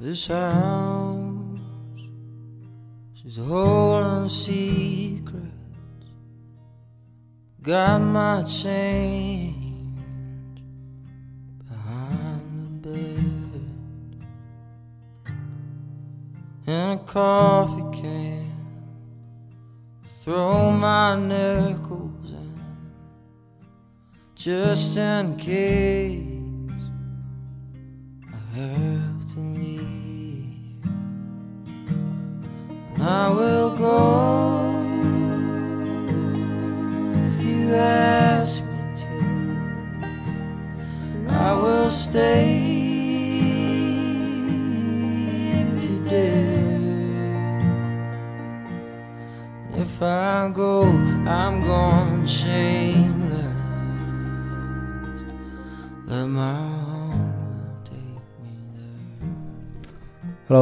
This house is holding secrets. Got my change behind the bed and a coffee can. Throw my nickels in just in case.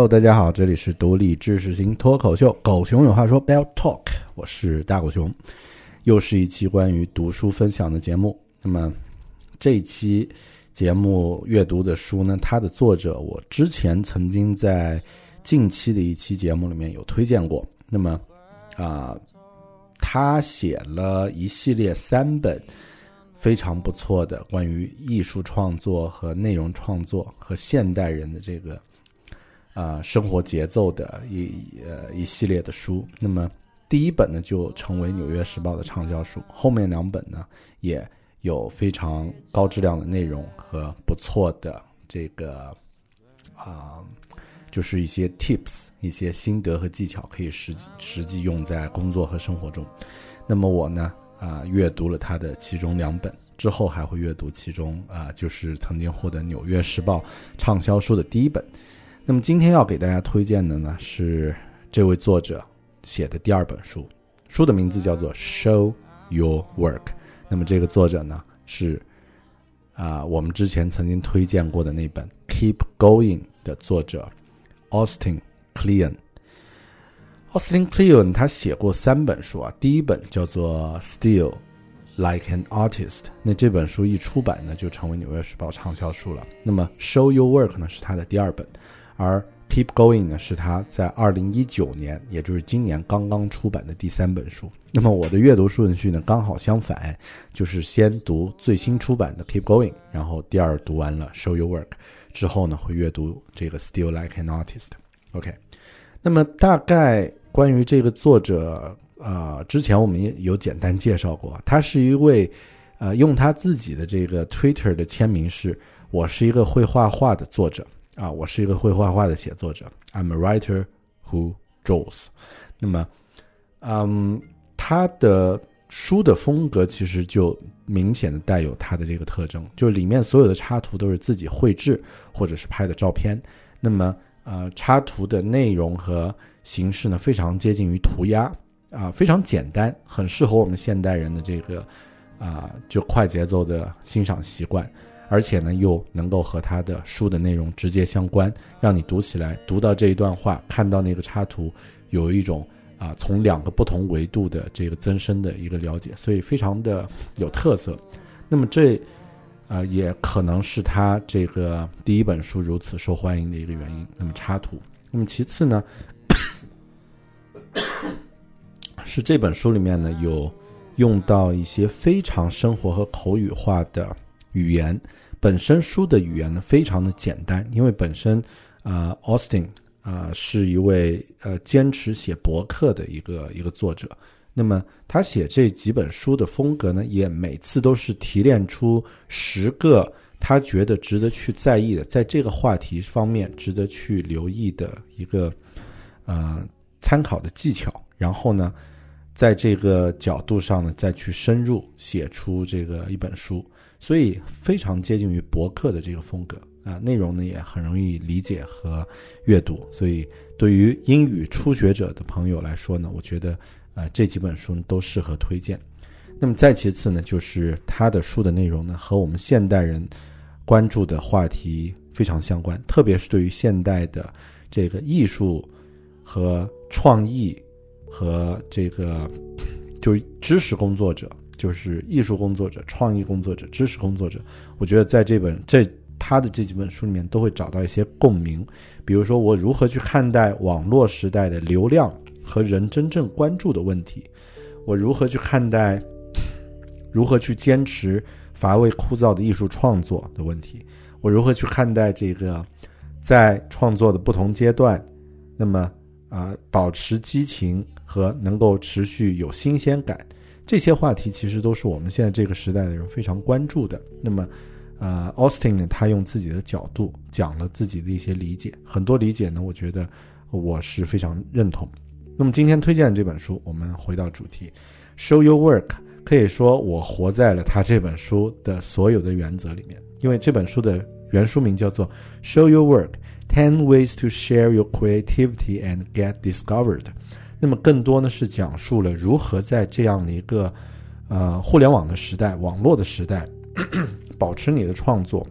大家好，这里是独立知识型脱口秀《狗熊有话说》Bell Talk，我是大狗熊，又是一期关于读书分享的节目。那么这一期节目阅读的书呢，它的作者我之前曾经在近期的一期节目里面有推荐过。那么啊、他写了一系列三本非常不错的关于艺术创作和内容创作和现代人的这个啊、生活节奏的一呃一系列的书。那么第一本呢就成为《纽约时报》的畅销书，后面两本呢也有非常高质量的内容和不错的这个啊、就是一些 tips、一些心得和技巧，可以实际实际用在工作和生活中。那么我呢啊、阅读了他的其中两本，之后还会阅读其中啊、就是曾经获得《纽约时报》畅销书的第一本。那么今天要给大家推荐的呢是这位作者写的第二本书，书的名字叫做《Show Your Work》。那么这个作者呢是啊、我们之前曾经推荐过的那本《Keep Going》的作者 Austin Kleon。Austin Kleon 他写过三本书啊，第一本叫做《Still Like an Artist》，那这本书一出版呢，就成为《纽约时报》畅销书了。那么《Show Your Work》呢是他的第二本，而 Keep Going 呢是他在二零一九年，也就是今年刚刚出版的第三本书。那么我的阅读顺序呢刚好相反，就是先读最新出版的 Keep Going，然后第二读完了 Show Your Work 之后呢会阅读这个 Still Like an Artist。OK，那么大概关于这个作者，呃，之前我们也有简单介绍过，他是一位呃，用他自己的这个 Twitter 的签名是：“我是一个会画画的作者啊，我是一个会画画的写作者。I'm a writer who draws。”那么，嗯，他的书的风格其实就明显的带有他的这个特征，就里面所有的插图都是自己绘制或者是拍的照片。那么，呃，插图的内容和形式呢，非常接近于涂鸦啊，非常简单，很适合我们现代人的这个。啊，就快节奏的欣赏习惯，而且呢，又能够和他的书的内容直接相关，让你读起来，读到这一段话，看到那个插图，有一种啊，从两个不同维度的这个增深的一个了解，所以非常的有特色。那么这，啊，也可能是他这个第一本书如此受欢迎的一个原因。那么插图，那么其次呢，是这本书里面呢有。用到一些非常生活和口语化的语言，本身书的语言呢非常的简单，因为本身，呃，Austin 啊是一位呃坚持写博客的一个一个作者，那么他写这几本书的风格呢，也每次都是提炼出十个他觉得值得去在意的，在这个话题方面值得去留意的一个呃参考的技巧，然后呢。在这个角度上呢，再去深入写出这个一本书，所以非常接近于博客的这个风格啊，内容呢也很容易理解和阅读，所以对于英语初学者的朋友来说呢，我觉得啊这几本书都适合推荐。那么再其次呢，就是他的书的内容呢和我们现代人关注的话题非常相关，特别是对于现代的这个艺术和创意。和这个，就是知识工作者，就是艺术工作者、创意工作者、知识工作者，我觉得在这本这他的这几本书里面都会找到一些共鸣。比如说，我如何去看待网络时代的流量和人真正关注的问题？我如何去看待如何去坚持乏味枯燥的艺术创作的问题？我如何去看待这个在创作的不同阶段？那么啊，保持激情。和能够持续有新鲜感，这些话题其实都是我们现在这个时代的人非常关注的。那么，呃，Austin 呢，他用自己的角度讲了自己的一些理解，很多理解呢，我觉得我是非常认同。那么今天推荐的这本书，我们回到主题，Show Your Work，可以说我活在了他这本书的所有的原则里面，因为这本书的原书名叫做 Show Your Work: Ten Ways to Share Your Creativity and Get Discovered。那么更多呢是讲述了如何在这样的一个，呃，互联网的时代、网络的时代，保持你的创作，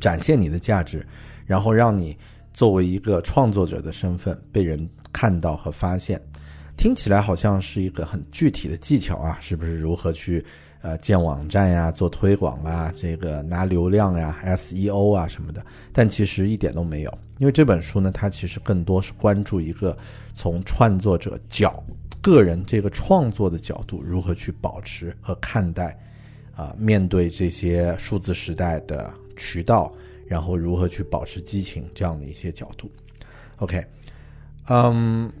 展现你的价值，然后让你作为一个创作者的身份被人看到和发现。听起来好像是一个很具体的技巧啊，是不是？如何去？呃，建网站呀，做推广啊，这个拿流量呀，SEO 啊什么的，但其实一点都没有，因为这本书呢，它其实更多是关注一个从创作者角、个人这个创作的角度，如何去保持和看待，啊，面对这些数字时代的渠道，然后如何去保持激情这样的一些角度。OK，嗯。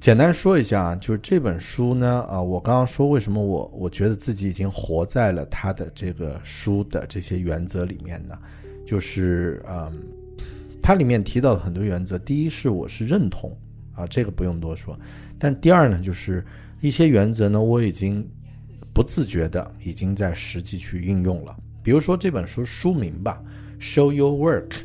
简单说一下啊，就是这本书呢，啊，我刚刚说为什么我我觉得自己已经活在了他的这个书的这些原则里面呢？就是嗯，它里面提到的很多原则，第一是我是认同啊，这个不用多说，但第二呢，就是一些原则呢，我已经不自觉的已经在实际去运用了。比如说这本书书名吧，Show Your Work，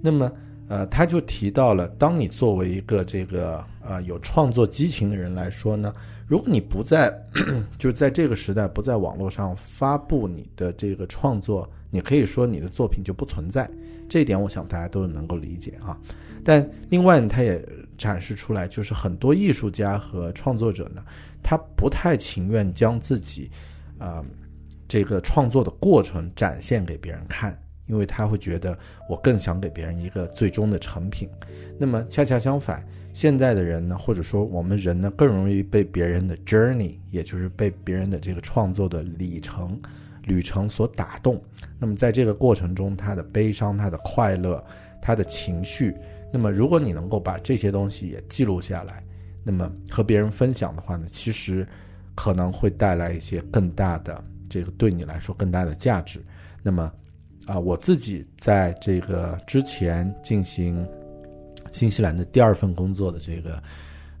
那么。呃，他就提到了，当你作为一个这个呃有创作激情的人来说呢，如果你不在，就是在这个时代不在网络上发布你的这个创作，你可以说你的作品就不存在。这一点，我想大家都能够理解啊。但另外，他也展示出来，就是很多艺术家和创作者呢，他不太情愿将自己，啊，这个创作的过程展现给别人看。因为他会觉得我更想给别人一个最终的成品，那么恰恰相反，现在的人呢，或者说我们人呢，更容易被别人的 journey，也就是被别人的这个创作的里程、旅程所打动。那么在这个过程中，他的悲伤、他的快乐、他的情绪，那么如果你能够把这些东西也记录下来，那么和别人分享的话呢，其实可能会带来一些更大的这个对你来说更大的价值。那么啊、我自己在这个之前进行新西兰的第二份工作的这个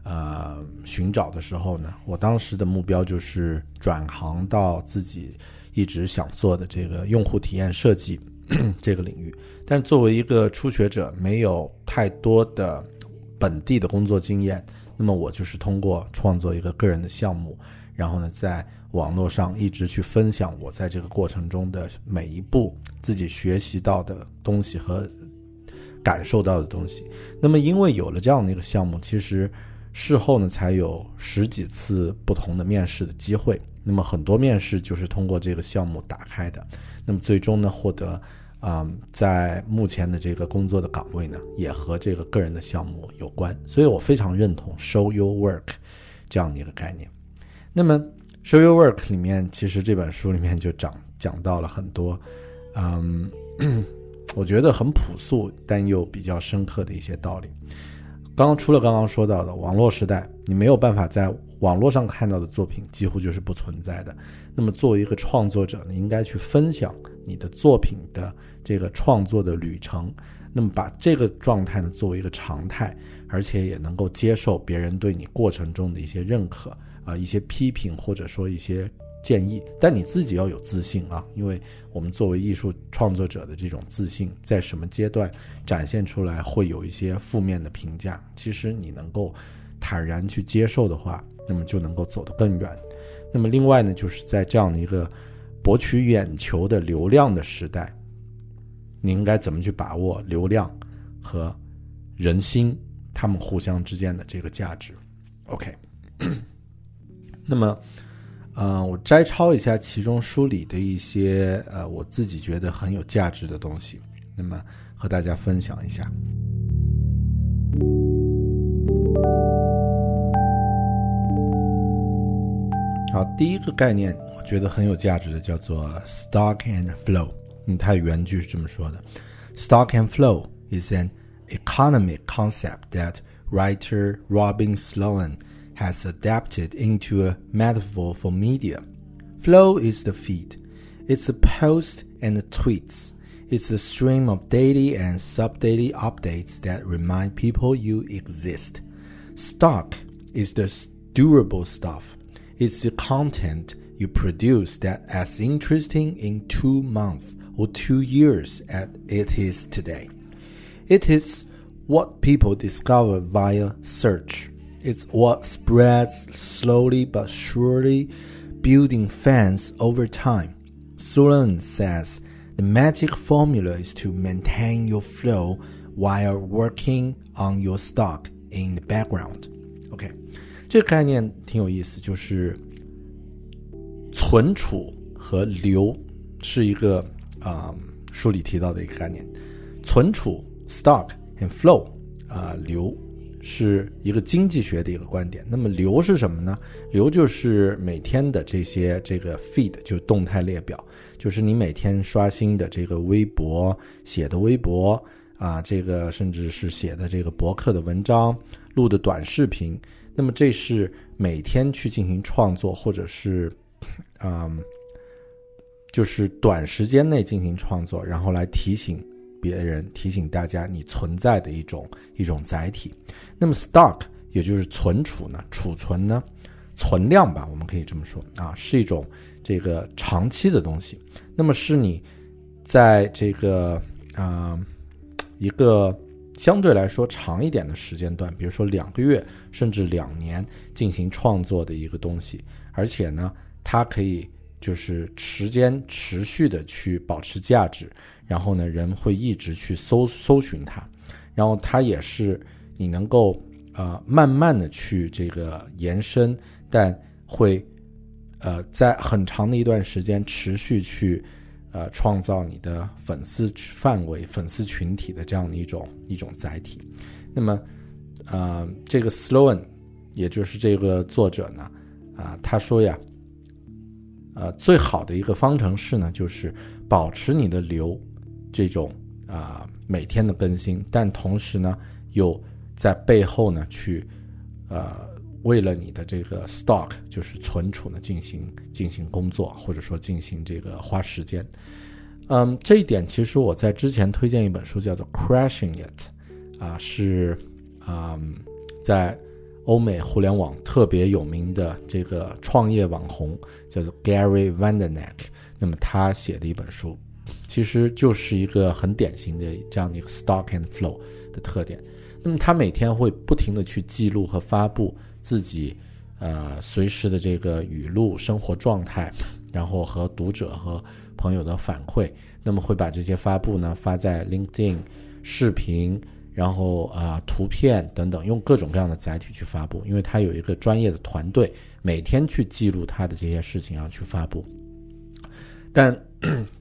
呃寻找的时候呢，我当时的目标就是转行到自己一直想做的这个用户体验设计这个领域。但作为一个初学者，没有太多的本地的工作经验，那么我就是通过创作一个个人的项目，然后呢，在网络上一直去分享我在这个过程中的每一步自己学习到的东西和感受到的东西。那么，因为有了这样的一个项目，其实事后呢，才有十几次不同的面试的机会。那么，很多面试就是通过这个项目打开的。那么，最终呢，获得啊、在目前的这个工作的岗位呢，也和这个个人的项目有关。所以我非常认同 “show your work” 这样的一个概念。那么，《Show Your Work》里面，其实这本书里面就讲讲到了很多，嗯，我觉得很朴素但又比较深刻的一些道理。刚刚除了刚刚说到的网络时代，你没有办法在网络上看到的作品几乎就是不存在的。那么作为一个创作者呢，应该去分享你的作品的这个创作的旅程，那么把这个状态呢作为一个常态，而且也能够接受别人对你过程中的一些认可啊、一些批评或者说一些建议，但你自己要有自信啊，因为我们作为艺术创作者的这种自信，在什么阶段展现出来会有一些负面的评价，其实你能够坦然去接受的话，那么就能够走得更远。那么另外呢，就是在这样的一个博取眼球的流量的时代，你应该怎么去把握流量和人心他们互相之间的这个价值？OK，那么，呃，我摘抄一下其中书里的一些呃我自己觉得很有价值的东西，那么和大家分享一下。好，第一个概念我觉得很有价值的叫做 stock and flow。嗯，它的原句是这么说的：Stock and flow is an economic concept that writer Robin Sloan has adapted into a metaphor for media. Flow is the feed. It's the post and the tweets. It's the stream of daily and sub-daily updates that remind people you exist. Stock is the durable stuff. It's the content you produce that as interesting in two months or two years as it is today. It is what people discover via search It's what spreads slowly but surely, building fans over time. Sulan says the magic formula is to maintain your flow while working on your stock in the background. OK，这个概念挺有意思，就是存储和流是一个啊、书里提到的一个概念。存储 stock and flow 啊、流 是一个经济学的一个观点。那么流是什么呢？流就是每天的这些这个 feed 就动态列表，就是你每天刷新的这个微博写的微博啊，这个甚至是写的这个博客的文章、录的短视频。那么这是每天去进行创作，或者是嗯，就是短时间内进行创作，然后来提醒别人、提醒大家你存在的一种一种载体。那么 stock 也就是存储呢，储存呢，存量吧，我们可以这么说啊，是一种这个长期的东西。那么是你在这个啊、一个相对来说长一点的时间段，比如说两个月甚至两年进行创作的一个东西，而且呢，它可以就是时间持续的去保持价值，然后呢，人会一直去搜搜寻它，然后它也是你能够呃慢慢的去这个延伸，但会呃在很长的一段时间持续去呃创造你的粉丝范围、粉丝群体的这样的一种一种载体。那么呃这个 Sloan 也就是这个作者呢啊、他说呀。呃，最好的一个方程式呢，就是保持你的流这种啊、每天的更新，但同时呢，又在背后呢去呃为了你的这个 stock 就是存储呢进行进行工作，或者说进行这个花时间。嗯，这一点其实我在之前推荐一本书叫做《Crashing It》，啊，是啊、在欧美互联网特别有名的这个创业网红叫做 Gary Vanderneck，那么他写的一本书，其实就是一个很典型的这样的一个 stock and flow 的特点。那么他每天会不停的去记录和发布自己呃随时的这个语录、生活状态，然后和读者和朋友的反馈。那么会把这些发布呢发在 LinkedIn、视频，然后啊、图片等等，用各种各样的载体去发布。因为他有一个专业的团队，每天去记录他的这些事情，然后去发布。但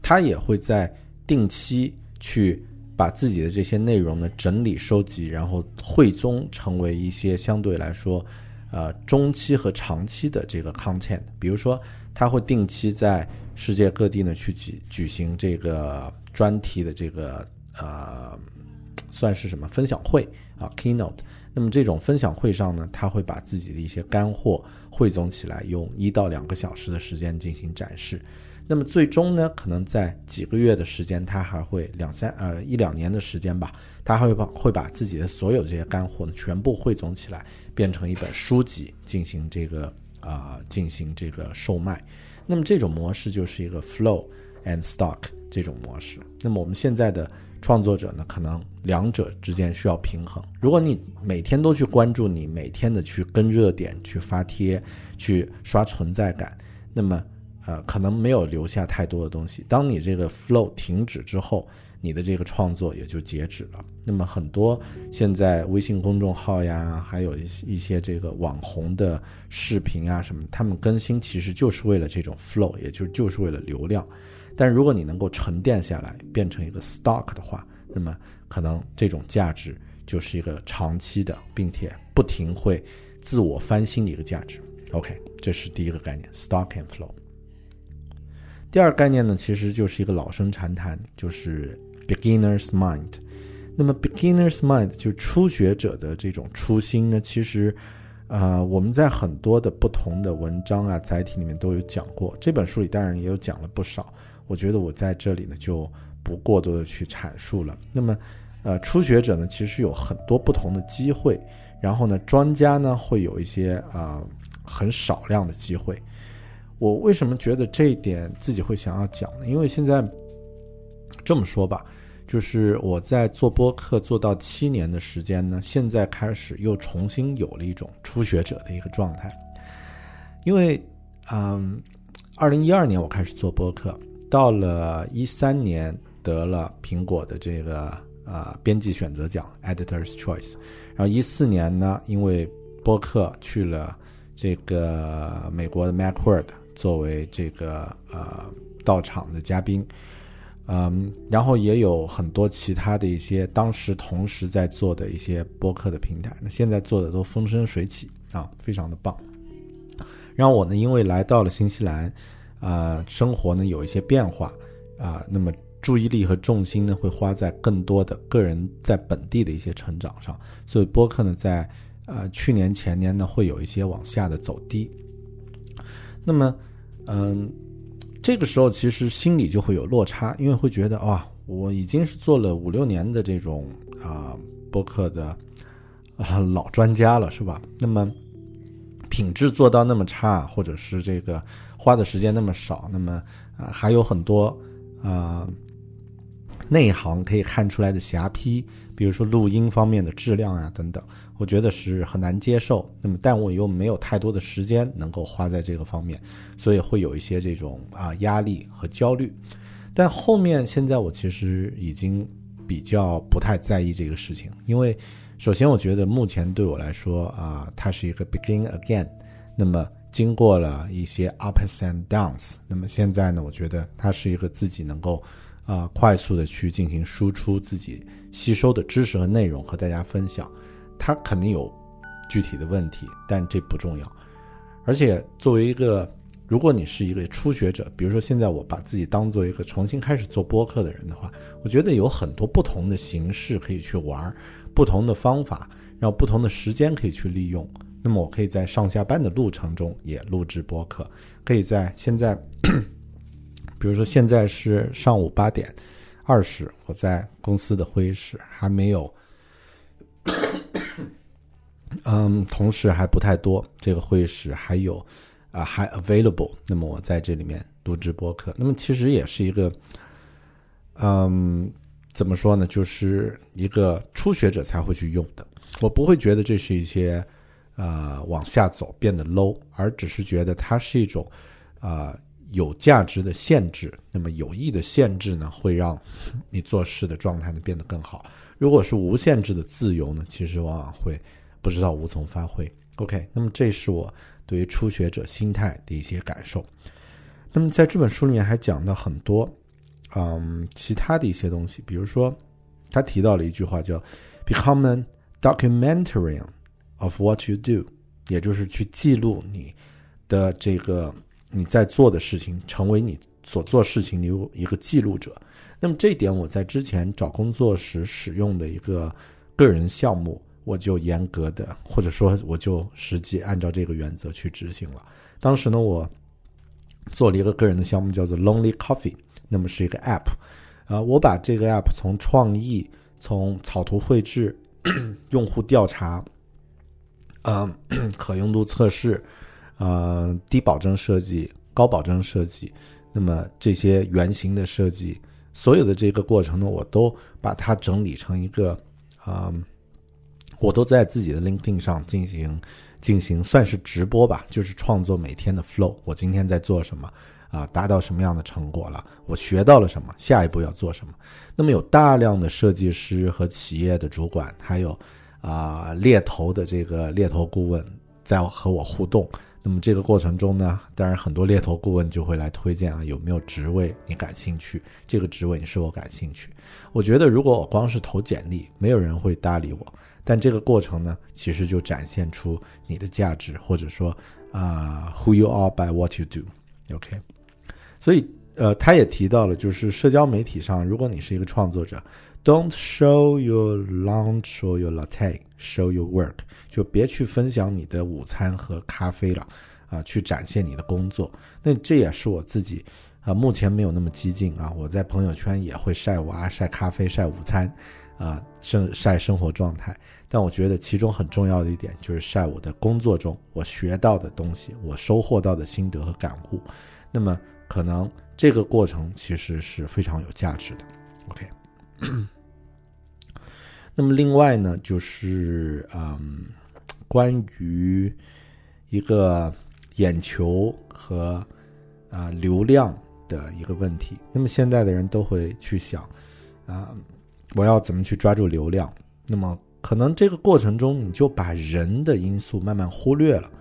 他也会在定期去把自己的这些内容呢整理收集，然后汇总成为一些相对来说，呃中期和长期的这个 content。比如说，他会定期在世界各地呢去举举行这个专题的这个呃，算是什么分享会啊 keynote。那么这种分享会上呢，他会把自己的一些干货汇总起来，用一到两个小时的时间进行展示。那么最终呢，可能在几个月的时间，他还会两三呃一两年的时间吧，他还会把会把自己的所有这些干货呢全部汇总起来，变成一本书籍进行这个啊、进行这个售卖。那么这种模式就是一个 flow and stock 这种模式。那么我们现在的创作者呢，可能两者之间需要平衡。如果你每天都去关注你每天的去跟热点、去发帖、去刷存在感，那么呃，可能没有留下太多的东西。当你这个 flow 停止之后，你的这个创作也就截止了。那么很多现在微信公众号呀，还有一些一些这个网红的视频啊什么，他们更新其实就是为了这种 flow，也就就是为了流量。但如果你能够沉淀下来，变成一个 stock 的话，那么可能这种价值就是一个长期的，并且不停会自我翻新的一个价值。OK，这是第一个概念，stock and flow。第二概念呢，其实就是一个老生常谈，就是 beginner's mind。那么 beginner's mind 就是初学者的这种初心呢，其实，呃，我们在很多的不同的文章啊载体里面都有讲过。这本书里当然也有讲了不少，我觉得我在这里呢就不过多的去阐述了。那么，呃，初学者呢其实有很多不同的机会，然后呢，专家呢会有一些啊、很少量的机会。我为什么觉得这一点自己会想要讲呢？因为现在这么说吧，就是我在做播客做到七年的时间呢，现在开始又重新有了一种初学者的一个状态。因为，嗯，二零一二年我开始做播客，到了一三年得了苹果的这个呃编辑选择奖 （Editor's Choice），然后一四年呢，因为播客去了这个美国的 MacWorld 作为这个呃到场的嘉宾，嗯，然后也有很多其他的一些当时同时在做的一些播客的平台，那现在做的都风生水起啊，非常的棒。然后我呢，因为来到了新西兰，啊、生活呢有一些变化啊、那么注意力和重心呢会花在更多的个人在本地的一些成长上，所以播客呢在呃去年前年呢会有一些往下的走低。那么，嗯，这个时候其实心里就会有落差，因为会觉得哇，我已经是做了五六年的这种啊、播客的啊、老专家了，是吧？那么品质做到那么差，或者是这个花的时间那么少，那么啊、还有很多啊、内行可以看出来的瑕疵，比如说录音方面的质量啊等等，我觉得是很难接受。那么，但我又没有太多的时间能够花在这个方面，所以会有一些这种啊压力和焦虑。但后面现在我其实已经比较不太在意这个事情，因为首先我觉得目前对我来说啊，它是一个 begin again。那么经过了一些 ups and downs，那么现在呢，我觉得它是一个自己能够啊、快速的去进行输出自己吸收的知识和内容和大家分享。它肯定有具体的问题，但这不重要。而且作为一个，如果你是一个初学者，比如说现在我把自己当做一个重新开始做播客的人的话，我觉得有很多不同的形式可以去玩，不同的方法，然后不同的时间可以去利用。那么我可以在上下班的路程中也录制播客，可以在现在，比如说现在是上午八点二十，我在公司的会议室还没有，嗯，同时还不太多，这个会议室还有啊还 available，那么我在这里面录制播客，那么其实也是一个，嗯，怎么说呢，就是一个初学者才会去用的，我不会觉得这是一些。呃，往下走变得 low，而只是觉得它是一种，呃，有价值的限制。那么有益的限制呢，会让你做事的状态呢变得更好。如果是无限制的自由呢，其实往往会不知道无从发挥。OK，那么这是我对于初学者心态的一些感受。那么在这本书里面还讲到很多，嗯，其他的一些东西，比如说他提到了一句话叫 “become a documentarian”。Of what you do，也就是去记录你的这个你在做的事情，成为你所做事情的一个记录者。那么这一点，我在之前找工作时使用的一个个人项目，我就严格的，或者说我就实际按照这个原则去执行了。当时呢，我做了一个个人的项目，叫做 Lonely Coffee，那么是一个 App。呃，我把这个 App 从创意、从草图绘制、用户调查。嗯，可用度测试，呃，低保证设计、高保证设计，那么这些原型的设计，所有的这个过程呢，我都把它整理成一个，啊，我都在自己的 LinkedIn 上进行进行算是直播吧，就是创作每天的 flow。我今天在做什么啊？达到什么样的成果了？我学到了什么？下一步要做什么？那么有大量的设计师和企业的主管，还有。啊，猎头的这个猎头顾问在和我互动。那么这个过程中呢，当然很多猎头顾问就会来推荐啊，有没有职位你感兴趣？这个职位你是否感兴趣？我觉得如果我光是投简历，没有人会搭理我。但这个过程呢，其实就展现出你的价值，或者说啊，who you are by what you do。OK，所以呃，他也提到了，就是社交媒体上，如果你是一个创作者。Don't show your lunch or your latte. Show your work. 就别去分享你的午餐和咖啡了，啊，去展现你的工作。那这也是我自己，啊，目前没有那么激进啊。我在朋友圈也会晒娃、晒咖啡、晒午餐，啊，生晒生活状态。但我觉得其中很重要的一点就是晒我的工作中我学到的东西，我收获到的心得和感悟。那么可能这个过程其实是非常有价值的。OK。那么另外呢，就是嗯，关于一个眼球和啊流量的一个问题。那么现在的人都会去想啊，我要怎么去抓住流量？那么可能这个过程中，你就把人的因素慢慢忽略了。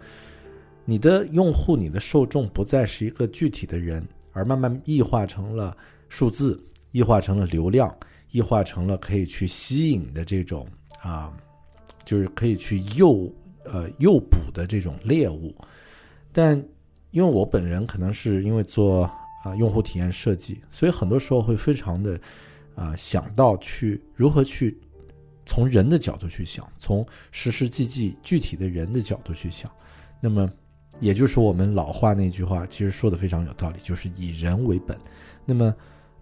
你的用户、你的受众不再是一个具体的人，而慢慢异化成了数字，异化成了流量。异化成了可以去吸引的这种啊，就是可以去诱呃诱捕的这种猎物，但因为我本人可能是因为做啊用户体验设计，所以很多时候会非常的啊想到去如何去从人的角度去想，从实实际际具体的人的角度去想，那么也就是我们老话那句话，其实说的非常有道理，就是以人为本，那么。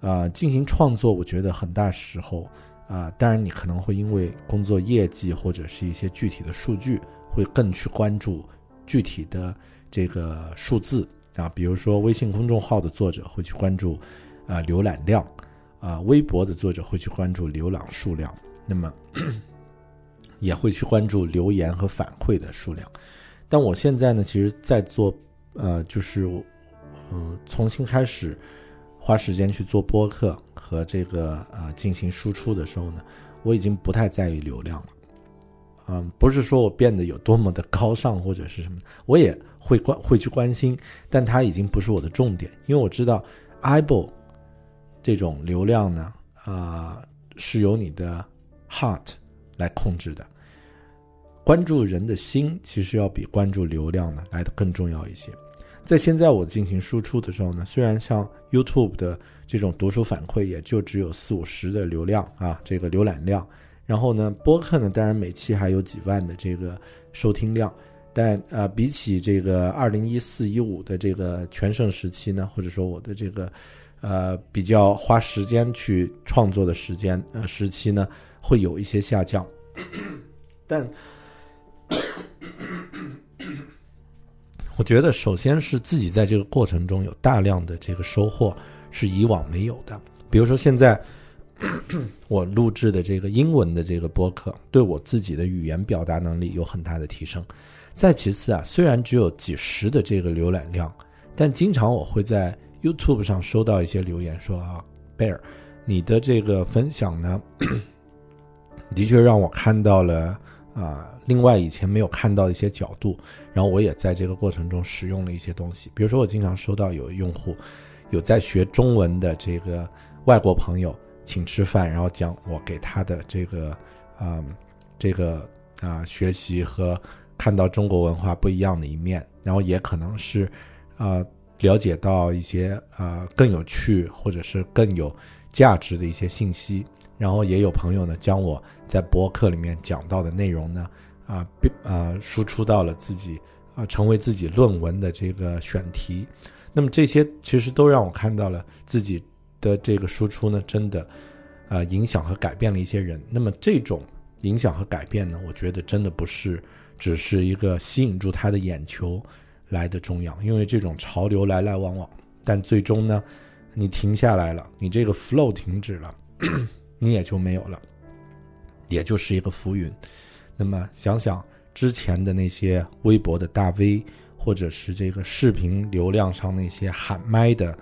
啊，进行创作，我觉得很大时候，啊，当然你可能会因为工作业绩或者是一些具体的数据，会更去关注具体的这个数字啊，比如说微信公众号的作者会去关注啊浏览量，啊，微博的作者会去关注浏览数量，那么也会去关注留言和反馈的数量。但我现在呢，其实在做，呃，就是嗯，重新开始。花时间去做播客和这个呃进行输出的时候呢，我已经不太在意流量了。嗯，不是说我变得有多么的高尚或者是什么，我也会关会去关心，但它已经不是我的重点，因为我知道 i b o 这种流量呢，啊是由你的 heart 来控制的。关注人的心，其实要比关注流量呢来的更重要一些。在现在我进行输出的时候呢，虽然像 YouTube 的这种读书反馈也就只有四五十的流量啊，这个浏览量，然后呢，播客呢，当然每期还有几万的这个收听量，但呃，比起这个二零一四一五的这个全盛时期呢，或者说我的这个呃比较花时间去创作的时间呃时期呢，会有一些下降。但 我觉得，首先是自己在这个过程中有大量的这个收获，是以往没有的。比如说，现在 我录制的这个英文的这个播客，对我自己的语言表达能力有很大的提升。再其次啊，虽然只有几十的这个浏览量，但经常我会在 YouTube 上收到一些留言说啊，贝尔，你的这个分享呢，的确让我看到了啊，另外以前没有看到的一些角度。然后我也在这个过程中使用了一些东西，比如说我经常收到有用户有在学中文的这个外国朋友请吃饭，然后讲我给他的这个啊这个啊学习和看到中国文化不一样的一面，然后也可能是啊了解到一些啊更有趣或者是更有价值的一些信息，然后也有朋友呢将我在博客里面讲到的内容呢。啊，变啊，输出到了自己啊，成为自己论文的这个选题。那么这些其实都让我看到了自己的这个输出呢，真的啊，影响和改变了一些人。那么这种影响和改变呢，我觉得真的不是只是一个吸引住他的眼球来的重要，因为这种潮流来来往往，但最终呢，你停下来了，你这个 flow 停止了，你也就没有了，也就是一个浮云。那么想想之前的那些微博的大 V，或者是这个视频流量上那些喊麦的，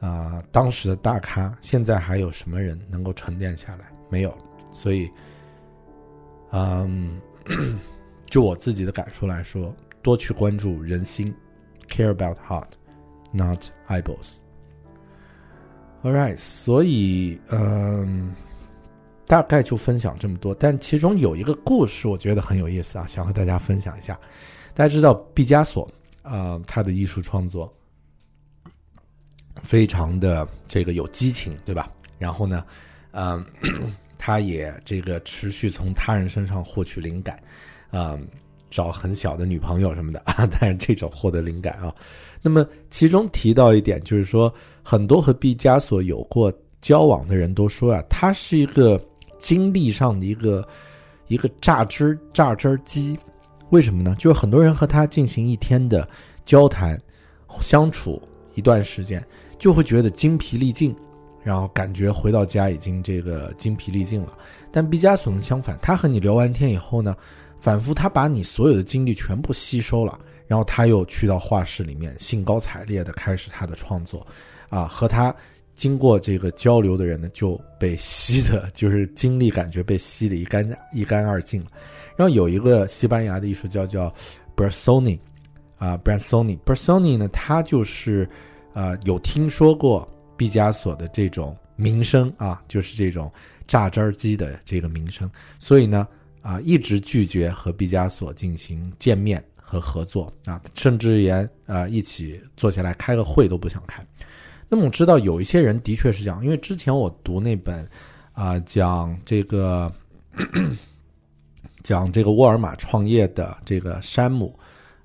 啊，当时的大咖，现在还有什么人能够沉淀下来？没有。所以，嗯，就我自己的感受来说，多去关注人心，care about heart，not eyeballs。All right，所以，嗯。大概就分享这么多，但其中有一个故事，我觉得很有意思啊，想和大家分享一下。大家知道毕加索啊，他的艺术创作非常的这个有激情，对吧？然后呢，嗯，他也这个持续从他人身上获取灵感，嗯，找很小的女朋友什么的啊，但是这种获得灵感啊。那么其中提到一点，就是说很多和毕加索有过交往的人都说啊，他是一个。精力上的一个一个榨汁榨汁机，为什么呢？就是很多人和他进行一天的交谈相处一段时间，就会觉得精疲力尽，然后感觉回到家已经这个精疲力尽了。但毕加索呢相反，他和你聊完天以后呢，反复他把你所有的精力全部吸收了，然后他又去到画室里面兴高采烈的开始他的创作，啊，和他。经过这个交流的人呢，就被吸的，就是精力感觉被吸的一干一干二净了。然后有一个西班牙的艺术家叫 b e r s o n i 啊 b e r s o n i b e r s o n i 呢，他就是啊有听说过毕加索的这种名声啊，就是这种榨汁机的这个名声，所以呢啊一直拒绝和毕加索进行见面和合作啊，甚至连啊一起坐下来开个会都不想开。那么我知道有一些人的确是这样，因为之前我读那本，啊，讲这个讲这个沃尔玛创业的这个山姆，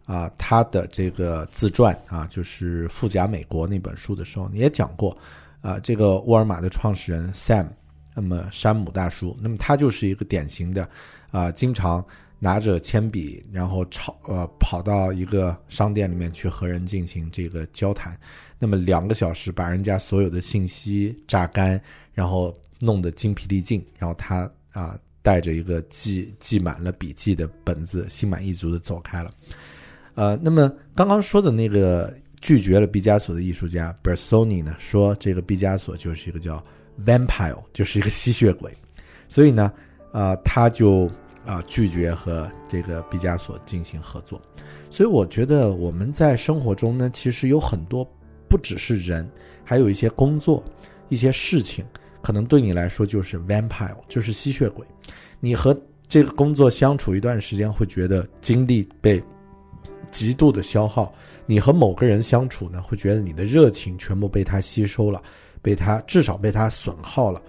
啊，他的这个自传啊，就是《富甲美国》那本书的时候，你也讲过，啊，这个沃尔玛的创始人 Sam，那么山姆大叔，那么他就是一个典型的，啊，经常拿着铅笔，然后跑呃跑到一个商店里面去和人进行这个交谈。那么两个小时把人家所有的信息榨干，然后弄得精疲力尽，然后他啊带着一个记记满了笔记的本子，心满意足的走开了。呃，那么刚刚说的那个拒绝了毕加索的艺术家 Bersoni 呢，说这个毕加索就是一个叫 vampire，就是一个吸血鬼，所以呢，啊他就啊拒绝和这个毕加索进行合作。所以我觉得我们在生活中呢，其实有很多。不只是人，还有一些工作、一些事情，可能对你来说就是 vampire，就是吸血鬼。你和这个工作相处一段时间，会觉得精力被极度的消耗；你和某个人相处呢，会觉得你的热情全部被他吸收了，被他至少被他损耗了。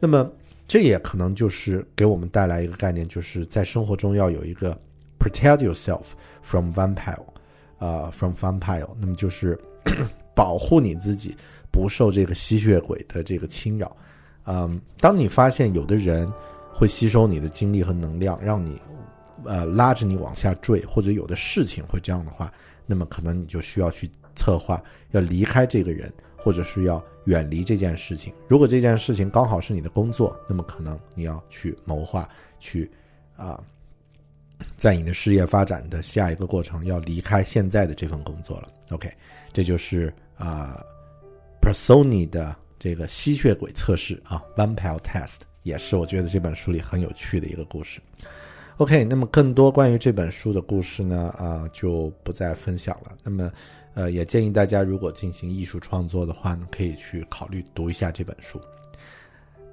那么，这也可能就是给我们带来一个概念，就是在生活中要有一个 protect yourself from vampire，呃，from vampire，那么就是 保护你自己不受这个吸血鬼的这个侵扰。嗯，当你发现有的人会吸收你的精力和能量，让你呃拉着你往下坠，或者有的事情会这样的话，那么可能你就需要去策划要离开这个人，或者是要远离这件事情。如果这件事情刚好是你的工作，那么可能你要去谋划去啊，在你的事业发展的下一个过程要离开现在的这份工作了。OK，这就是啊 p e r s o n i 的。这个吸血鬼测试啊，Vampire Test 也是我觉得这本书里很有趣的一个故事。OK，那么更多关于这本书的故事呢，啊，就不再分享了。那么，呃，也建议大家如果进行艺术创作的话呢，可以去考虑读一下这本书。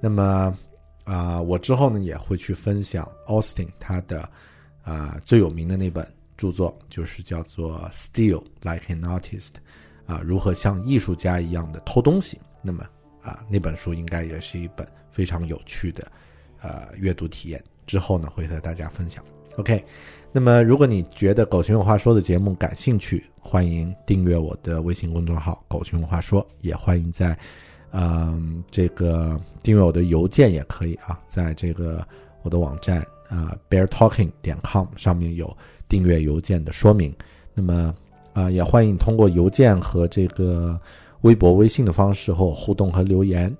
那么，啊，我之后呢也会去分享 Austin 他的啊最有名的那本著作，就是叫做《Steal Like an Artist》，啊，如何像艺术家一样的偷东西。那么。啊，那本书应该也是一本非常有趣的，呃，阅读体验。之后呢，会和大家分享。OK，那么如果你觉得《狗熊有话说》的节目感兴趣，欢迎订阅我的微信公众号“狗熊有话说”，也欢迎在，嗯，这个订阅我的邮件也可以啊，在这个我的网站啊，beartalking 点 com 上面有订阅邮件的说明。那么啊，也欢迎通过邮件和这个。微博、微信的方式和我互动和留言，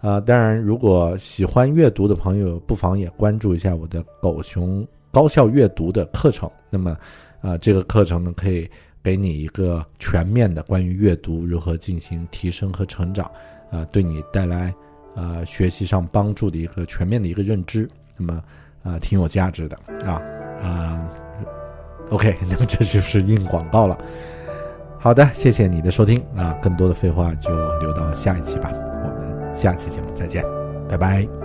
啊，当然，如果喜欢阅读的朋友，不妨也关注一下我的狗熊高效阅读的课程。那么，啊，这个课程呢，可以给你一个全面的关于阅读如何进行提升和成长，啊，对你带来呃学习上帮助的一个全面的一个认知。那么，啊，挺有价值的啊啊。OK，那么这就是硬广告了。好的，谢谢你的收听啊！更多的废话就留到下一期吧，我们下期节目再见，拜拜。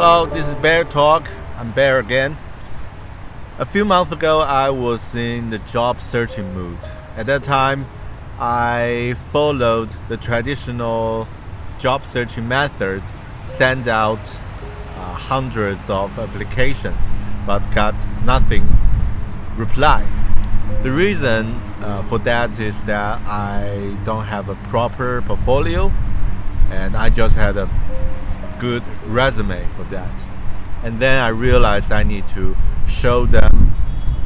Hello, this is Bear Talk. I'm Bear again. A few months ago, I was in the job searching mood. At that time, I followed the traditional job searching method send out uh, hundreds of applications but got nothing reply. The reason uh, for that is that I don't have a proper portfolio and I just had a good resume for that. And then I realized I need to show them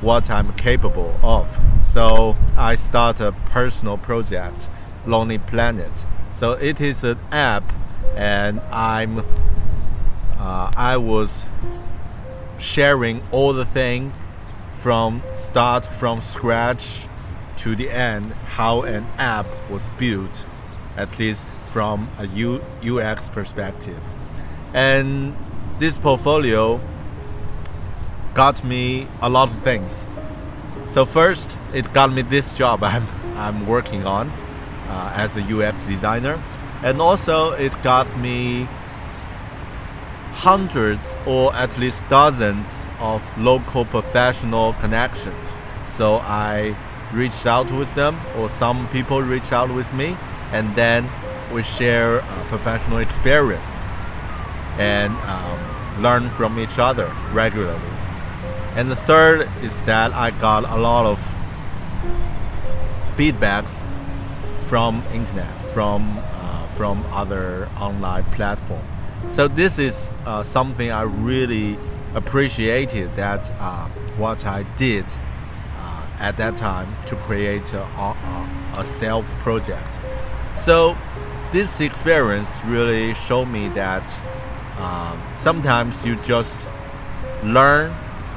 what I'm capable of. So I start a personal project, Lonely Planet. So it is an app and I'm uh, I was sharing all the thing from start from scratch to the end how an app was built at least from a U, UX perspective and this portfolio got me a lot of things. So first it got me this job I'm, I'm working on uh, as a UX designer. And also it got me hundreds or at least dozens of local professional connections. So I reached out with them, or some people reach out with me, and then we share uh, professional experience and um, learn from each other regularly. And the third is that I got a lot of feedbacks from internet, from from other online platform. So this is uh, something I really appreciated that uh, what I did uh, at that time to create a, a, a self project. So this experience really showed me that um, sometimes you just learn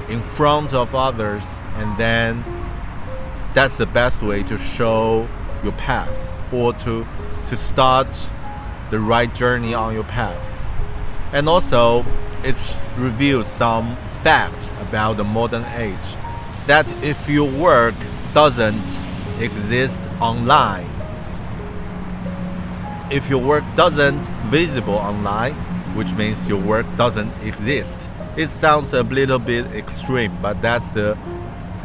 in front of others and then that's the best way to show your path or to to start the right journey on your path. And also, it reveals some facts about the modern age that if your work doesn't exist online, if your work doesn't visible online, which means your work doesn't exist. It sounds a little bit extreme, but that's the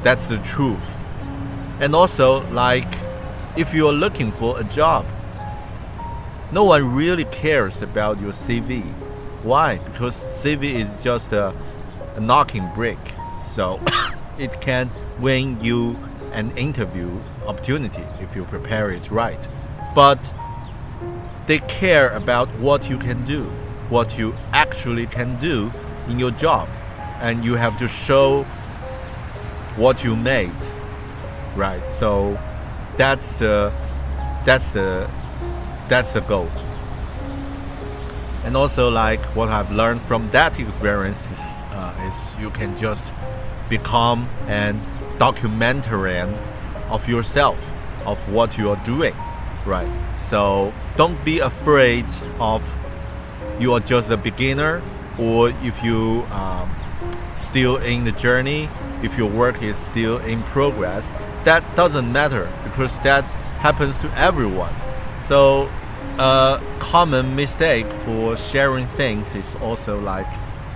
that's the truth. And also like if you're looking for a job no one really cares about your CV. Why? Because CV is just a, a knocking brick. So it can win you an interview opportunity if you prepare it right. But they care about what you can do, what you actually can do in your job. And you have to show what you made. Right. So that's the that's the that's the goal. And also, like what I've learned from that experience is, uh, is you can just become an documentarian of yourself, of what you are doing, right? So don't be afraid of you are just a beginner, or if you um, still in the journey, if your work is still in progress, that doesn't matter because that happens to everyone. So a common mistake for sharing things is also like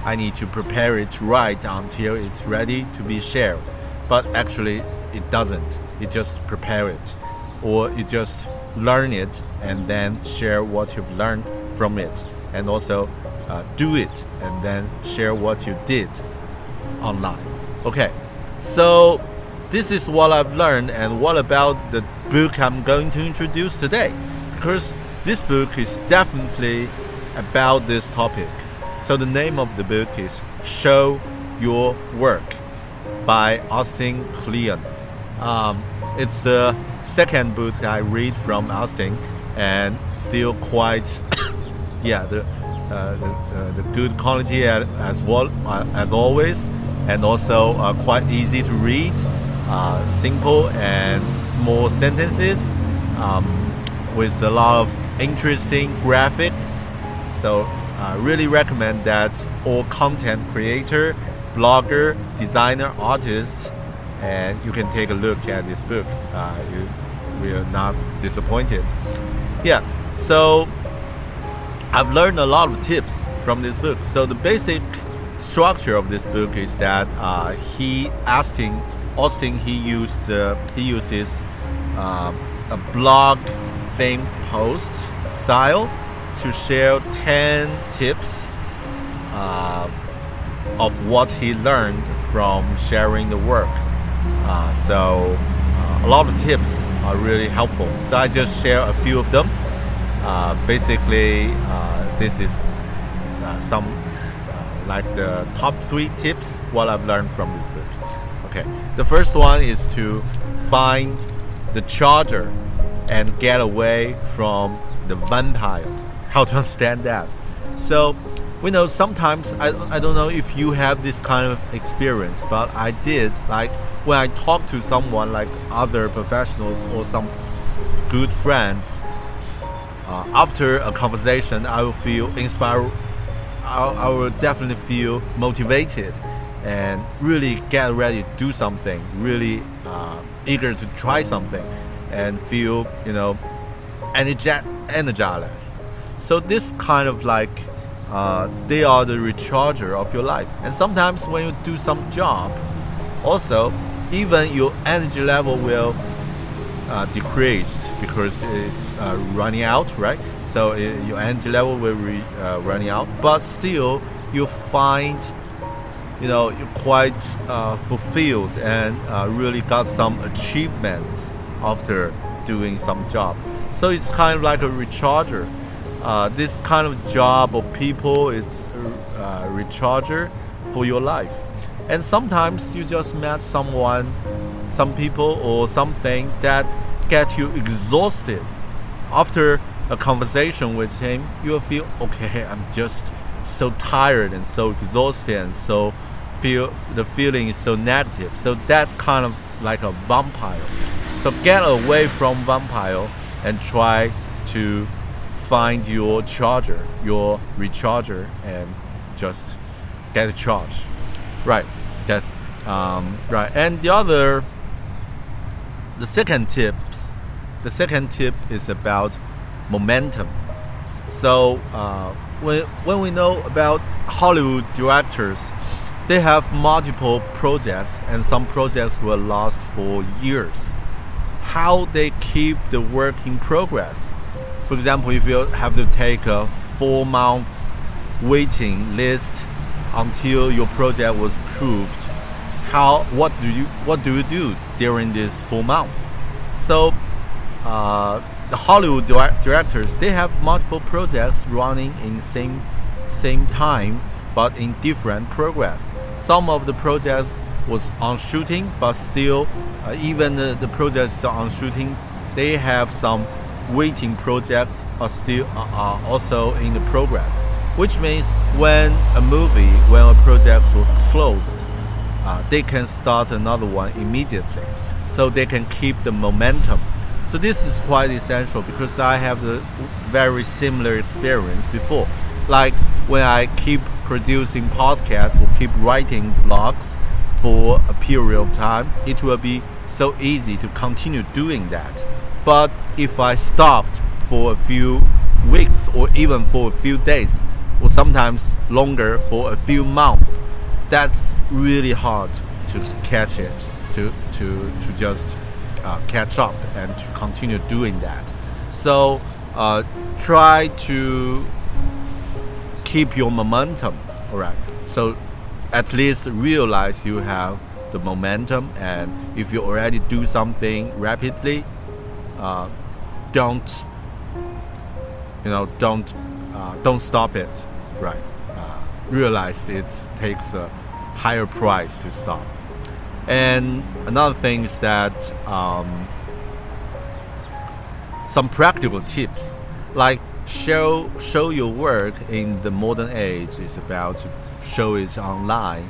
I need to prepare it right until it's ready to be shared. But actually, it doesn't. You just prepare it, or you just learn it and then share what you've learned from it, and also uh, do it and then share what you did online. Okay, so this is what I've learned, and what about the book I'm going to introduce today? Because this book is definitely about this topic. So the name of the book is Show Your Work by Austin Kleon. Um, it's the second book I read from Austin and still quite, yeah, the, uh, the, uh, the good quality as, well uh, as always, and also quite easy to read, simple and small sentences um, with a lot of interesting graphics. So I really recommend that all content creator, blogger, designer, artist, and you can take a look at this book. Uh, you will not disappointed. Yeah, so I've learned a lot of tips from this book. So the basic structure of this book is that uh, he Austin Austin he used uh, he uses uh, a blog fame post style to share 10 tips uh, of what he learned from sharing the work. Uh, so, uh, a lot of tips are really helpful. So, I just share a few of them. Uh, basically, uh, this is uh, some like the top three tips what I've learned from this book. Okay, the first one is to find the charger and get away from the vampire. How to understand that? So, we know sometimes I, I don't know if you have this kind of experience, but I did. Like when I talk to someone, like other professionals or some good friends, uh, after a conversation, I will feel inspired. I, will definitely feel motivated and really get ready to do something, really uh, eager to try something and feel you know energized so this kind of like uh, they are the recharger of your life and sometimes when you do some job also even your energy level will uh, decrease because it's uh, running out right so it, uh, your energy level will be uh, running out but still you find you know you're quite uh, fulfilled and really got some achievements after doing some job. So it's kind of like a recharger. Uh, this kind of job or people is a uh, recharger for your life. And sometimes you just met someone, some people or something that get you exhausted. After a conversation with him, you'll feel okay. I'm just so tired and so exhausted and so feel the feeling is so negative. So that's kind of like a vampire. So get away from vampire and try to find your charger, your recharger, and just get a charge. Right. That um, right. And the other, the second tips, the second tip is about momentum. So uh, when when we know about Hollywood directors, they have multiple projects, and some projects will last for years how they keep the work in progress. for example, if you have to take a four month waiting list until your project was approved, how what do you what do you do during this full month. So, uh, the Hollywood direct- directors they have multiple projects running in same same time, but in different progress. Some of the projects was on shooting, but still, uh, even the, the projects on shooting, they have some waiting projects are still uh, are also in the progress. Which means when a movie, when a project was closed, uh, they can start another one immediately, so they can keep the momentum. So this is quite essential because I have a very similar experience before. Like when I keep producing podcasts or keep writing blogs for a period of time, it will be so easy to continue doing that. But if I stopped for a few weeks or even for a few days, or sometimes longer for a few months, that's really hard to catch it, to, to, to just uh, catch up and to continue doing that. So uh, try to keep your momentum, all right? So at least realize you have the momentum, and if you already do something rapidly, uh, don't you know don't uh, don't stop it, right? Uh, realize it takes a higher price to stop. And another thing is that um, some practical tips, like show show your work in the modern age is about to show it online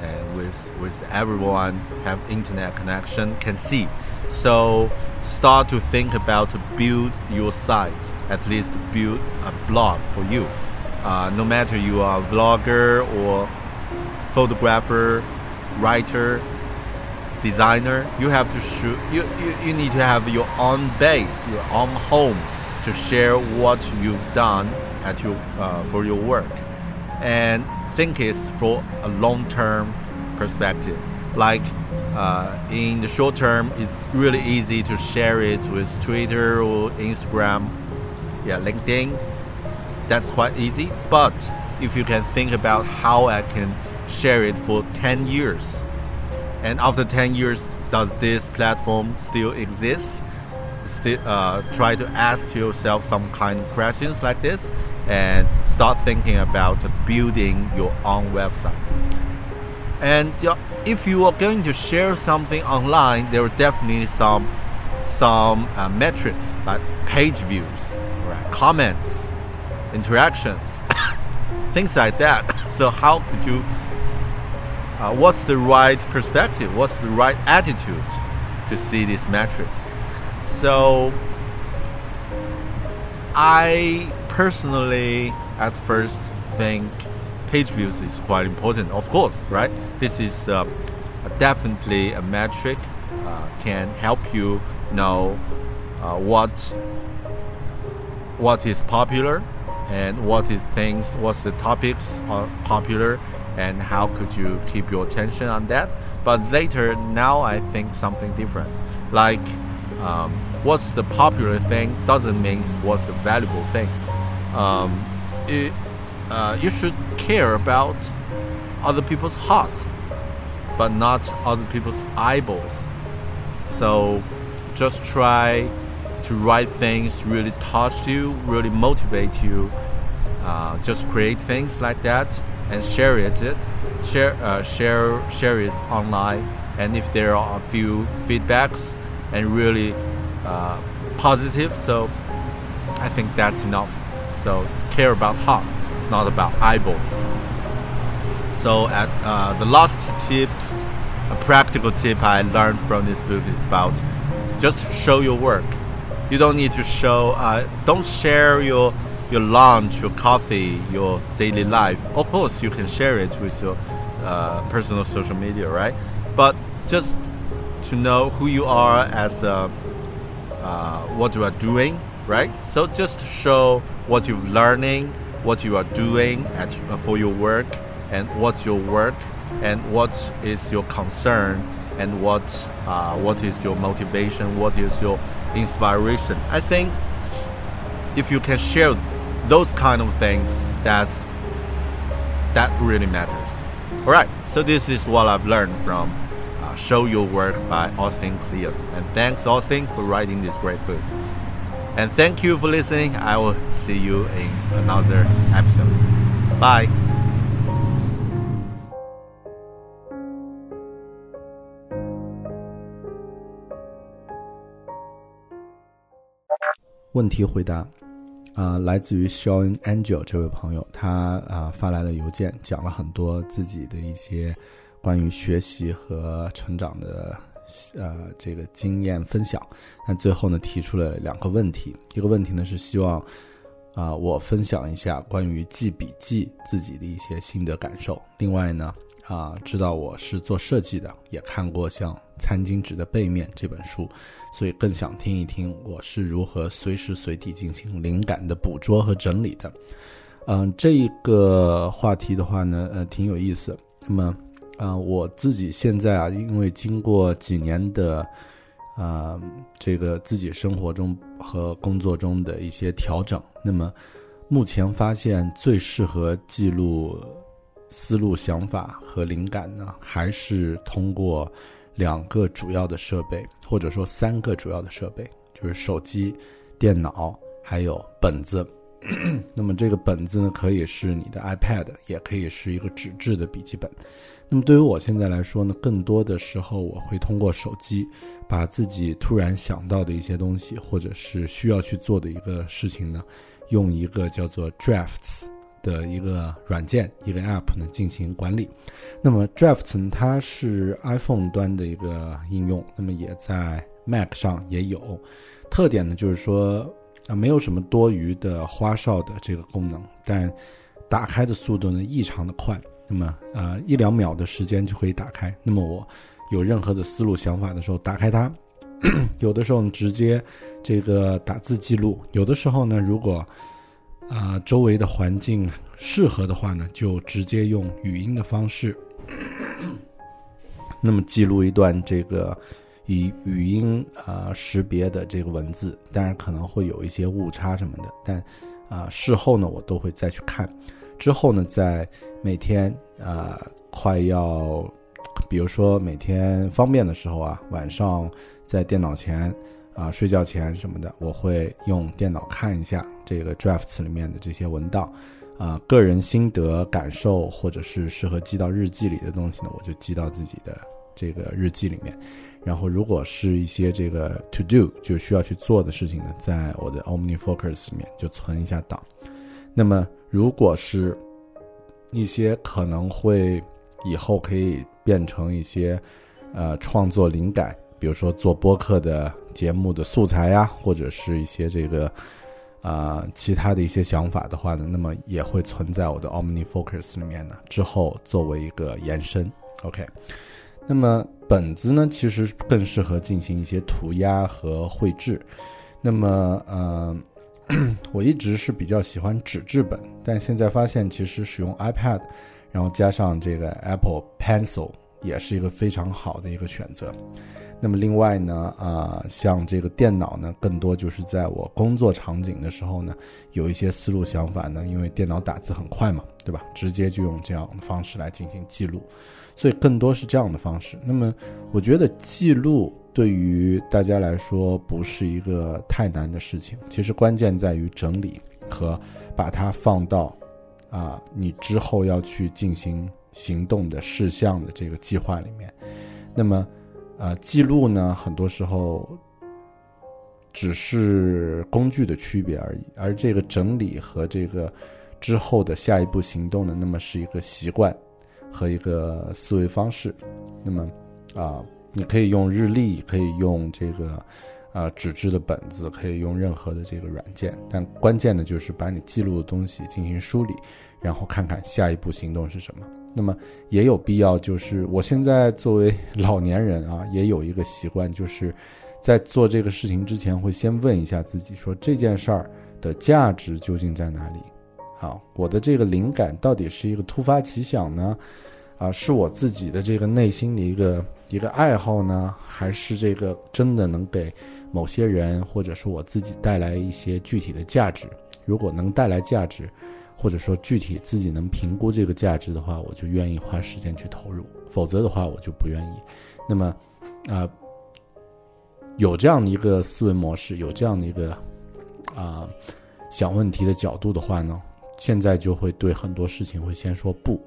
and with with everyone have internet connection can see so start to think about to build your site at least build a blog for you uh, no matter you are a vlogger or photographer writer designer you have to shoot you, you, you need to have your own base your own home to share what you've done at your uh, for your work. And think it's for a long-term perspective. Like uh, in the short term it's really easy to share it with twitter or instagram yeah linkedin that's quite easy but if you can think about how i can share it for 10 years and after 10 years does this platform still exist? Still uh, try to ask yourself some kind of questions like this and start thinking about building your own website. And if you are going to share something online there are definitely some some uh, metrics like page views right, comments interactions things like that so how could you uh, what's the right perspective what's the right attitude to see these metrics so I personally at first think page views is quite important. Of course, right? This is uh, definitely a metric uh, can help you know uh, what what is popular and what is things, what's the topics are popular, and how could you keep your attention on that. But later, now I think something different, like um, what's the popular thing doesn't mean what's the valuable thing. Um, it, uh, you should care about other people's heart, but not other people's eyeballs. So just try to write things really touch you, really motivate you. Uh, just create things like that and share it. share uh, share share it online. And if there are a few feedbacks and really uh, positive, so I think that's enough. So care about heart, not about eyeballs. So at uh, the last tip, a practical tip I learned from this book is about just show your work. You don't need to show. Uh, don't share your your lunch, your coffee, your daily life. Of course, you can share it with your uh, personal social media, right? But just to know who you are as a, uh, what you are doing, right? So just show what you're learning, what you are doing at, uh, for your work, and what's your work, and what is your concern, and what uh, what is your motivation, what is your inspiration. I think if you can share those kind of things, that's that really matters. All right, so this is what I've learned from uh, Show Your Work by Austin Kleon. And thanks, Austin, for writing this great book. And thank you for listening. I will see you in another episode. Bye. 问题回答，啊、来自于 Sean Angel 这位朋友，他啊、发来了邮件，讲了很多自己的一些关于学习和成长的呃这个经验分享。但最后呢，提出了两个问题，一个问题呢是希望啊、我分享一下关于记笔记自己的一些心得感受。另外呢，啊、知道我是做设计的，也看过像《餐巾纸的背面》这本书，所以更想听一听我是如何随时随地进行灵感的捕捉和整理的。嗯、这一个话题的话呢，呃，挺有意思。那么，啊、我自己现在啊，因为经过几年的，啊、这个自己生活中和工作中的一些调整，那么目前发现最适合记录思路、想法和灵感呢，还是通过两个主要的设备，或者说三个主要的设备，就是手机、电脑还有本子。那么这个本子呢，可以是你的 iPad，也可以是一个纸质的笔记本。那么对于我现在来说呢，更多的时候我会通过手机，把自己突然想到的一些东西，或者是需要去做的一个事情呢，用一个叫做 Drafts 的一个软件、一个 App 呢进行管理。那么 Drafts 呢它是 iPhone 端的一个应用，那么也在 Mac 上也有。特点呢就是说啊，没有什么多余的花哨的这个功能，但打开的速度呢异常的快。那么呃一两秒的时间就可以打开。那么我有任何的思路想法的时候，打开它，有的时候直接这个打字记录，有的时候呢，如果啊、周围的环境适合的话呢，就直接用语音的方式，那么记录一段这个以语音啊、识别的这个文字，当然可能会有一些误差什么的，但啊、事后呢我都会再去看，之后呢在每天啊、快要，比如说每天方便的时候啊，晚上在电脑前啊、睡觉前什么的，我会用电脑看一下这个 drafts 里面的这些文档。啊、个人心得感受，或者是适合记到日记里的东西呢，我就记到自己的这个日记里面。然后，如果是一些这个 to do 就需要去做的事情呢，在我的 OmniFocus 里面就存一下档。那么，如果是一些可能会以后可以变成一些呃创作灵感，比如说做播客的节目的素材呀，或者是一些这个啊、其他的一些想法的话呢，那么也会存在我的 OmniFocus 里面呢，之后作为一个延伸。OK，那么本子呢，其实更适合进行一些涂鸦和绘制。那么呃，我一直是比较喜欢纸质本，但现在发现其实使用 iPad，然后加上这个 Apple Pencil 也是一个非常好的一个选择。那么另外呢，啊、像这个电脑呢，更多就是在我工作场景的时候呢，有一些思路想法呢，因为电脑打字很快嘛，对吧？直接就用这样的方式来进行记录，所以更多是这样的方式。那么我觉得记录对于大家来说不是一个太难的事情，其实关键在于整理和把它放到啊、你之后要去进行行动的事项的这个计划里面。那么啊，记录呢，很多时候只是工具的区别而已，而这个整理和这个之后的下一步行动呢，那么是一个习惯和一个思维方式。那么啊，你可以用日历，可以用这个啊纸质的本子，可以用任何的这个软件，但关键的就是把你记录的东西进行梳理，然后看看下一步行动是什么。那么也有必要，就是我现在作为老年人啊，也有一个习惯，就是在做这个事情之前，会先问一下自己，说这件事儿的价值究竟在哪里？啊，我的这个灵感到底是一个突发奇想呢？啊，是我自己的这个内心的一个一个爱好呢，还是这个真的能给某些人或者是我自己带来一些具体的价值。如果能带来价值，或者说具体自己能评估这个价值的话，我就愿意花时间去投入；否则的话，我就不愿意。那么，啊、有这样的一个思维模式，有这样的一个啊、想问题的角度的话呢，现在就会对很多事情会先说不。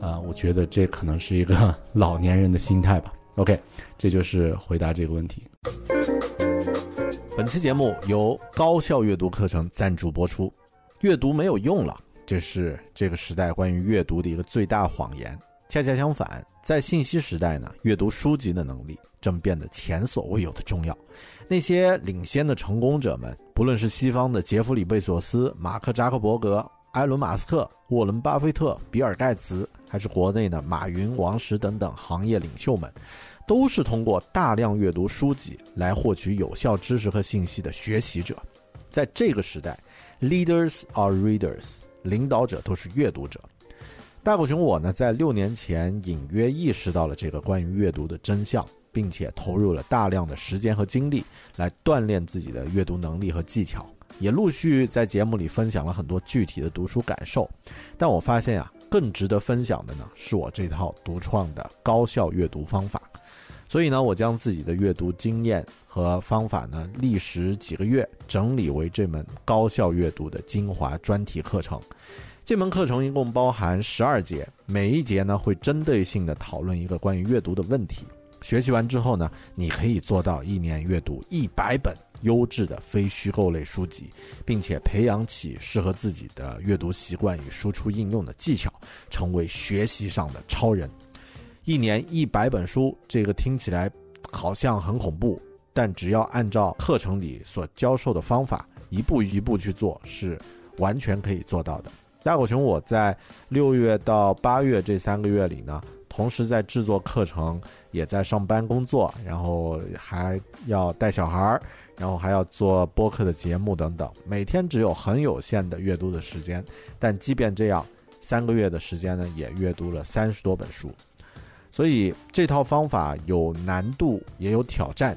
啊、我觉得这可能是一个 老年人的心态吧。OK，这就是回答这个问题。本期节目由高效阅读课程赞助播出。阅读没有用了，这是这个时代关于阅读的一个最大谎言。恰恰相反，在信息时代呢，阅读书籍的能力正变得前所未有的重要。那些领先的成功者们，不论是西方的杰弗里·贝索斯、马克·扎克伯格、埃伦·马斯克、沃伦·巴菲特、比尔·盖茨，还是国内的马云、王石等等行业领袖们，都是通过大量阅读书籍来获取有效知识和信息的学习者。在这个时代，leaders are readers，领导者都是阅读者。大狗熊我呢，在六年前隐约意识到了这个关于阅读的真相，并且投入了大量的时间和精力来锻炼自己的阅读能力和技巧，也陆续在节目里分享了很多具体的读书感受。但我发现啊，更值得分享的呢，是我这套独创的高效阅读方法。所以呢，我将自己的阅读经验和方法呢，历时几个月整理为这门高效阅读的精华专题课程。这门课程一共包含十二节，每一节呢会针对性的讨论一个关于阅读的问题。学习完之后呢，你可以做到一年阅读一百本优质的非虚构类书籍，并且培养起适合自己的阅读习惯与输出应用的技巧，成为学习上的超人。一年一百本书，这个听起来好像很恐怖，但只要按照课程里所教授的方法，一步一步去做，是完全可以做到的。大狗熊我在六月到八月这三个月里呢，同时在制作课程，也在上班工作，然后还要带小孩儿，然后还要做播客的节目等等，每天只有很有限的阅读的时间，但即便这样，三个月的时间呢，也阅读了三十多本书。所以这套方法有难度，也有挑战。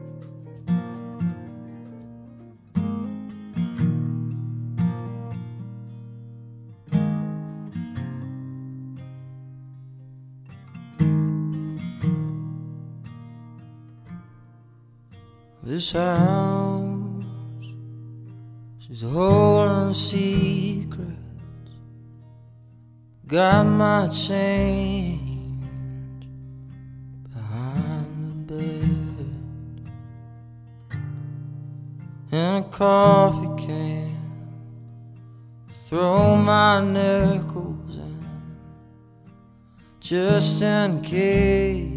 This house, she's holding secrets. Got my change behind the bed, and a coffee can. Throw my nickels in, just in case.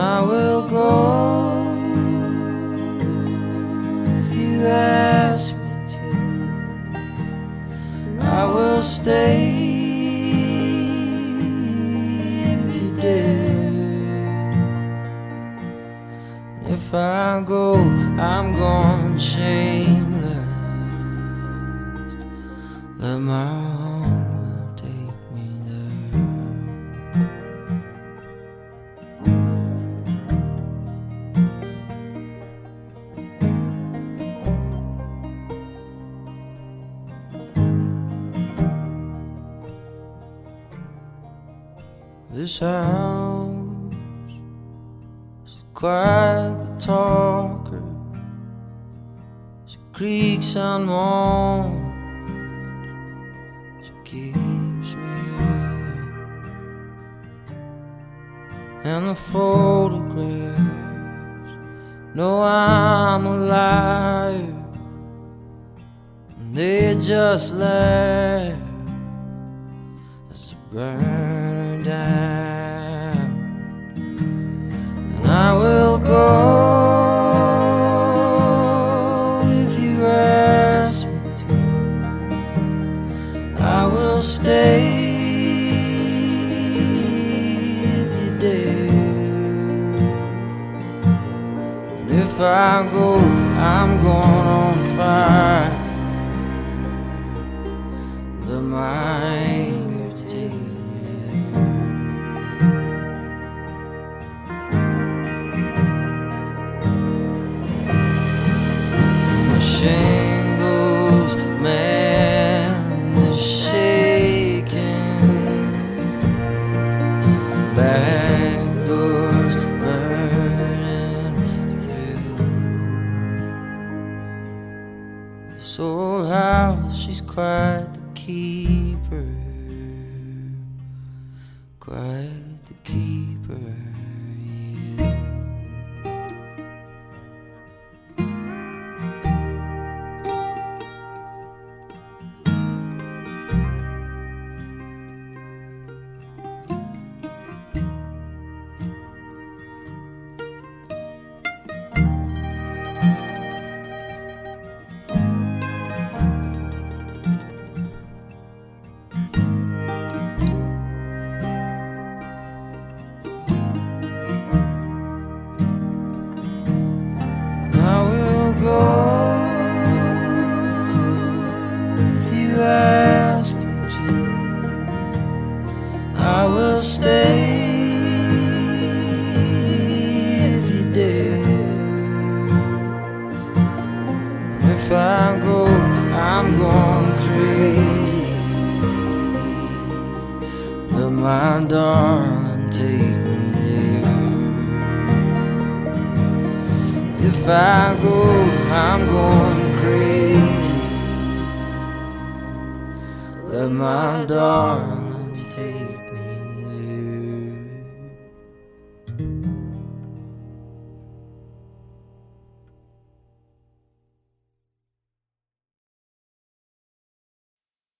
I will go if you ask me to. And I will stay if you dare. If I go, I'm going shameless. This house She's quite the talker. She creaks and moans. She keeps me up. And the photographs know I'm alive. And they just laugh as I burn will go if you ask me to. I will stay if you dare. And if I go, I'm going on fire. If I go, I'm going crazy. Let my darling take